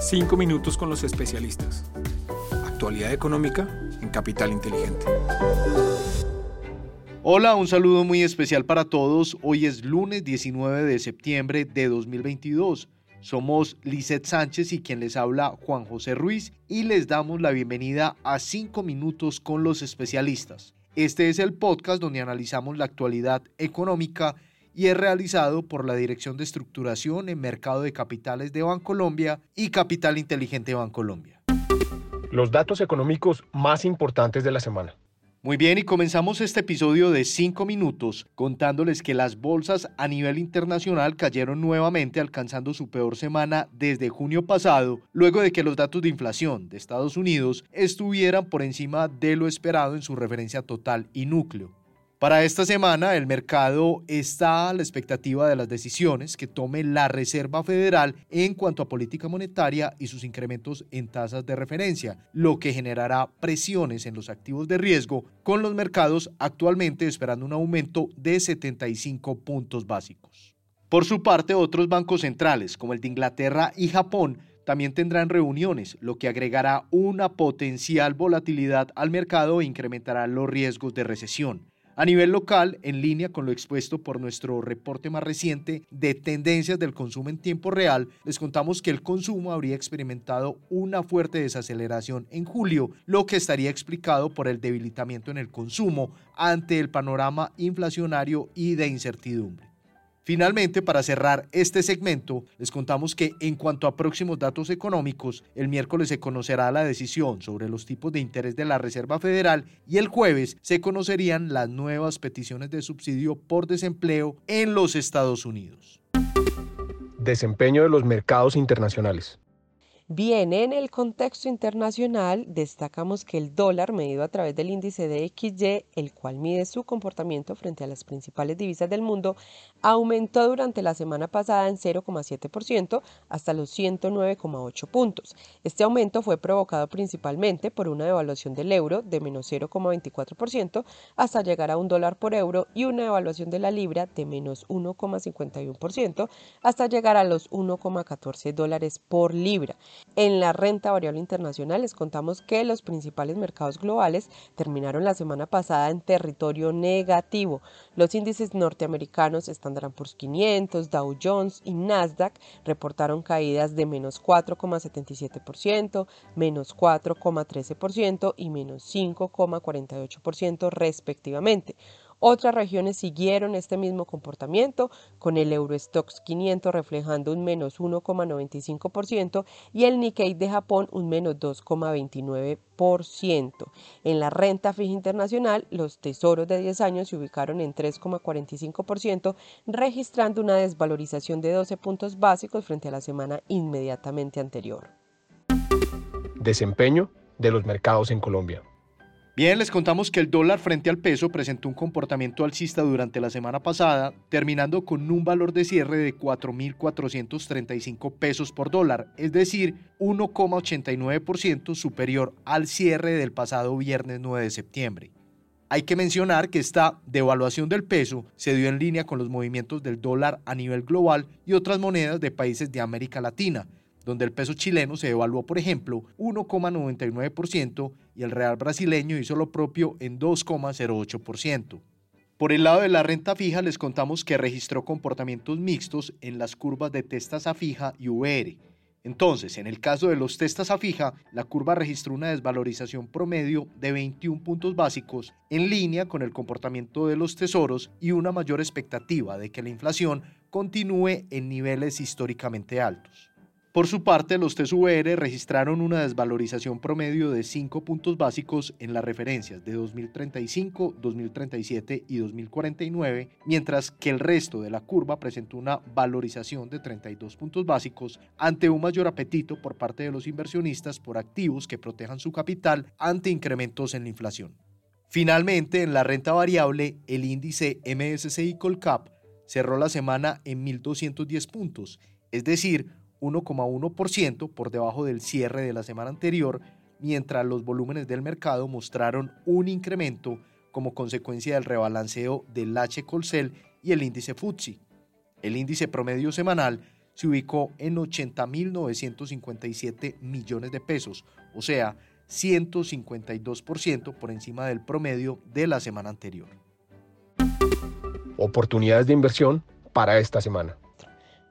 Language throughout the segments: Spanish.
Cinco minutos con los especialistas. Actualidad económica en Capital Inteligente. Hola, un saludo muy especial para todos. Hoy es lunes 19 de septiembre de 2022. Somos Lizeth Sánchez y quien les habla Juan José Ruiz y les damos la bienvenida a 5 minutos con los especialistas. Este es el podcast donde analizamos la actualidad económica y es realizado por la Dirección de Estructuración en Mercado de Capitales de Bancolombia y Capital Inteligente Bancolombia. Los datos económicos más importantes de la semana. Muy bien, y comenzamos este episodio de 5 minutos contándoles que las bolsas a nivel internacional cayeron nuevamente alcanzando su peor semana desde junio pasado, luego de que los datos de inflación de Estados Unidos estuvieran por encima de lo esperado en su referencia total y núcleo. Para esta semana, el mercado está a la expectativa de las decisiones que tome la Reserva Federal en cuanto a política monetaria y sus incrementos en tasas de referencia, lo que generará presiones en los activos de riesgo, con los mercados actualmente esperando un aumento de 75 puntos básicos. Por su parte, otros bancos centrales, como el de Inglaterra y Japón, también tendrán reuniones, lo que agregará una potencial volatilidad al mercado e incrementará los riesgos de recesión. A nivel local, en línea con lo expuesto por nuestro reporte más reciente de tendencias del consumo en tiempo real, les contamos que el consumo habría experimentado una fuerte desaceleración en julio, lo que estaría explicado por el debilitamiento en el consumo ante el panorama inflacionario y de incertidumbre. Finalmente, para cerrar este segmento, les contamos que en cuanto a próximos datos económicos, el miércoles se conocerá la decisión sobre los tipos de interés de la Reserva Federal y el jueves se conocerían las nuevas peticiones de subsidio por desempleo en los Estados Unidos. Desempeño de los mercados internacionales. Bien, en el contexto internacional destacamos que el dólar medido a través del índice de XY, el cual mide su comportamiento frente a las principales divisas del mundo, aumentó durante la semana pasada en 0,7% hasta los 109,8 puntos. Este aumento fue provocado principalmente por una devaluación del euro de menos 0,24% hasta llegar a un dólar por euro y una devaluación de la libra de menos 1,51% hasta llegar a los 1,14 dólares por libra. En la renta variable internacional les contamos que los principales mercados globales terminaron la semana pasada en territorio negativo. Los índices norteamericanos Standard Poor's 500, Dow Jones y Nasdaq reportaron caídas de menos 4,77%, menos 4,13% y menos 5,48% respectivamente. Otras regiones siguieron este mismo comportamiento, con el Eurostox 500 reflejando un menos 1,95% y el Nikkei de Japón un menos 2,29%. En la renta fija internacional, los tesoros de 10 años se ubicaron en 3,45%, registrando una desvalorización de 12 puntos básicos frente a la semana inmediatamente anterior. Desempeño de los mercados en Colombia. Bien, les contamos que el dólar frente al peso presentó un comportamiento alcista durante la semana pasada, terminando con un valor de cierre de 4.435 pesos por dólar, es decir, 1,89% superior al cierre del pasado viernes 9 de septiembre. Hay que mencionar que esta devaluación del peso se dio en línea con los movimientos del dólar a nivel global y otras monedas de países de América Latina, donde el peso chileno se devaluó, por ejemplo, 1,99% y el real brasileño hizo lo propio en 2,08%. Por el lado de la renta fija les contamos que registró comportamientos mixtos en las curvas de testas a fija y VR. Entonces, en el caso de los testas a fija, la curva registró una desvalorización promedio de 21 puntos básicos en línea con el comportamiento de los tesoros y una mayor expectativa de que la inflación continúe en niveles históricamente altos. Por su parte, los TSUR registraron una desvalorización promedio de 5 puntos básicos en las referencias de 2035, 2037 y 2049, mientras que el resto de la curva presentó una valorización de 32 puntos básicos ante un mayor apetito por parte de los inversionistas por activos que protejan su capital ante incrementos en la inflación. Finalmente, en la renta variable, el índice MSCI Colcap cerró la semana en 1.210 puntos, es decir, 1,1% por debajo del cierre de la semana anterior, mientras los volúmenes del mercado mostraron un incremento como consecuencia del rebalanceo del H. Colcel y el índice FTSE. El índice promedio semanal se ubicó en 80.957 millones de pesos, o sea, 152% por encima del promedio de la semana anterior. Oportunidades de inversión para esta semana.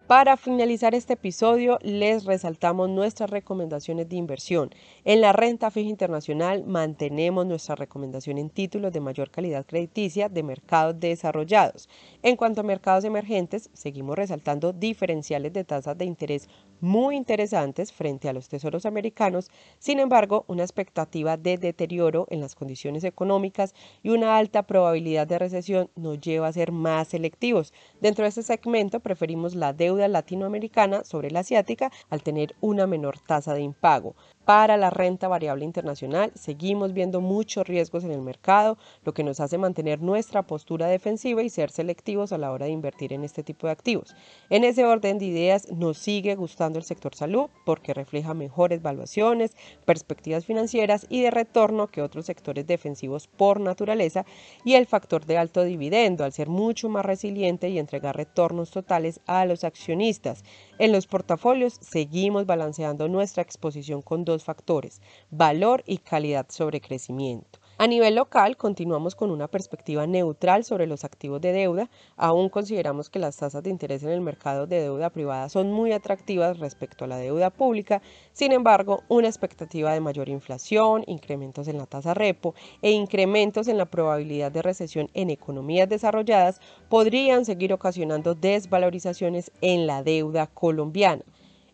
Para finalizar este episodio, les resaltamos nuestras recomendaciones de inversión. En la renta fija internacional mantenemos nuestra recomendación en títulos de mayor calidad crediticia de mercados desarrollados. En cuanto a mercados emergentes, seguimos resaltando diferenciales de tasas de interés muy interesantes frente a los tesoros americanos. Sin embargo, una expectativa de deterioro en las condiciones económicas y una alta probabilidad de recesión nos lleva a ser más selectivos. Dentro de este segmento preferimos la deuda latinoamericana sobre la asiática al tener una menor tasa de impago. Para la renta variable internacional seguimos viendo muchos riesgos en el mercado, lo que nos hace mantener nuestra postura defensiva y ser selectivos a la hora de invertir en este tipo de activos. En ese orden de ideas nos sigue gustando el sector salud porque refleja mejores valuaciones, perspectivas financieras y de retorno que otros sectores defensivos por naturaleza y el factor de alto dividendo al ser mucho más resiliente y entregar retornos totales a los accionistas. En los portafolios seguimos balanceando nuestra exposición con factores, valor y calidad sobre crecimiento. A nivel local, continuamos con una perspectiva neutral sobre los activos de deuda. Aún consideramos que las tasas de interés en el mercado de deuda privada son muy atractivas respecto a la deuda pública. Sin embargo, una expectativa de mayor inflación, incrementos en la tasa repo e incrementos en la probabilidad de recesión en economías desarrolladas podrían seguir ocasionando desvalorizaciones en la deuda colombiana.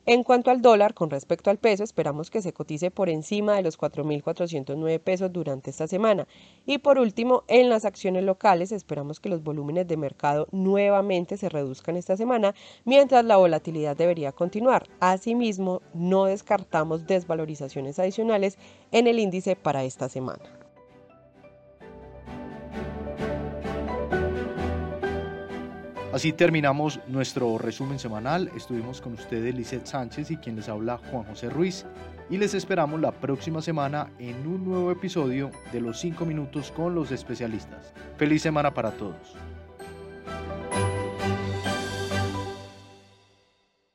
En cuanto al dólar, con respecto al peso, esperamos que se cotice por encima de los 4.409 pesos durante esta semana. Y por último, en las acciones locales, esperamos que los volúmenes de mercado nuevamente se reduzcan esta semana, mientras la volatilidad debería continuar. Asimismo, no descartamos desvalorizaciones adicionales en el índice para esta semana. Así terminamos nuestro resumen semanal. Estuvimos con ustedes Lizeth Sánchez y quien les habla Juan José Ruiz. Y les esperamos la próxima semana en un nuevo episodio de los 5 minutos con los especialistas. Feliz semana para todos.